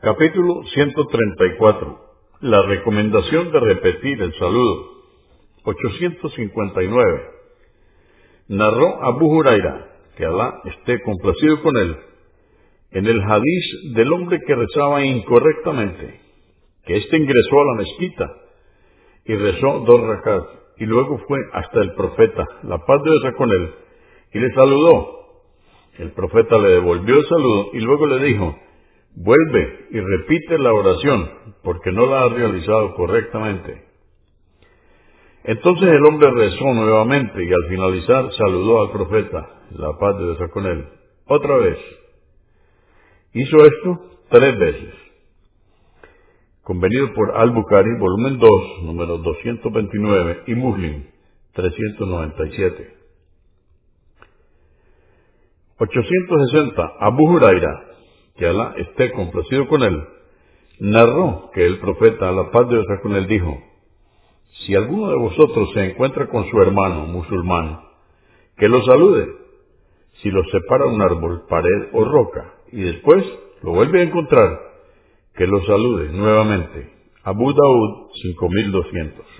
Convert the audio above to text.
Capítulo 134. La recomendación de repetir el saludo. 859. Narró Abu Huraira, que Alá esté complacido con él, en el hadiz del hombre que rezaba incorrectamente, que éste ingresó a la mezquita y rezó dos rakat, y luego fue hasta el profeta, la paz de Dios con él, y le saludó. El profeta le devolvió el saludo y luego le dijo, Vuelve y repite la oración, porque no la has realizado correctamente. Entonces el hombre rezó nuevamente y al finalizar saludó al profeta, la paz de Dios con él, otra vez. Hizo esto tres veces. Convenido por Al-Bukhari, volumen 2, número 229, y Muslim, 397. 860. Abu Huraira, que Alá esté complacido con él, narró que el profeta, a la paz de Dios con él, dijo, si alguno de vosotros se encuentra con su hermano musulmán, que lo salude, si lo separa un árbol, pared o roca, y después lo vuelve a encontrar, que lo salude nuevamente. Abu Daud 5200.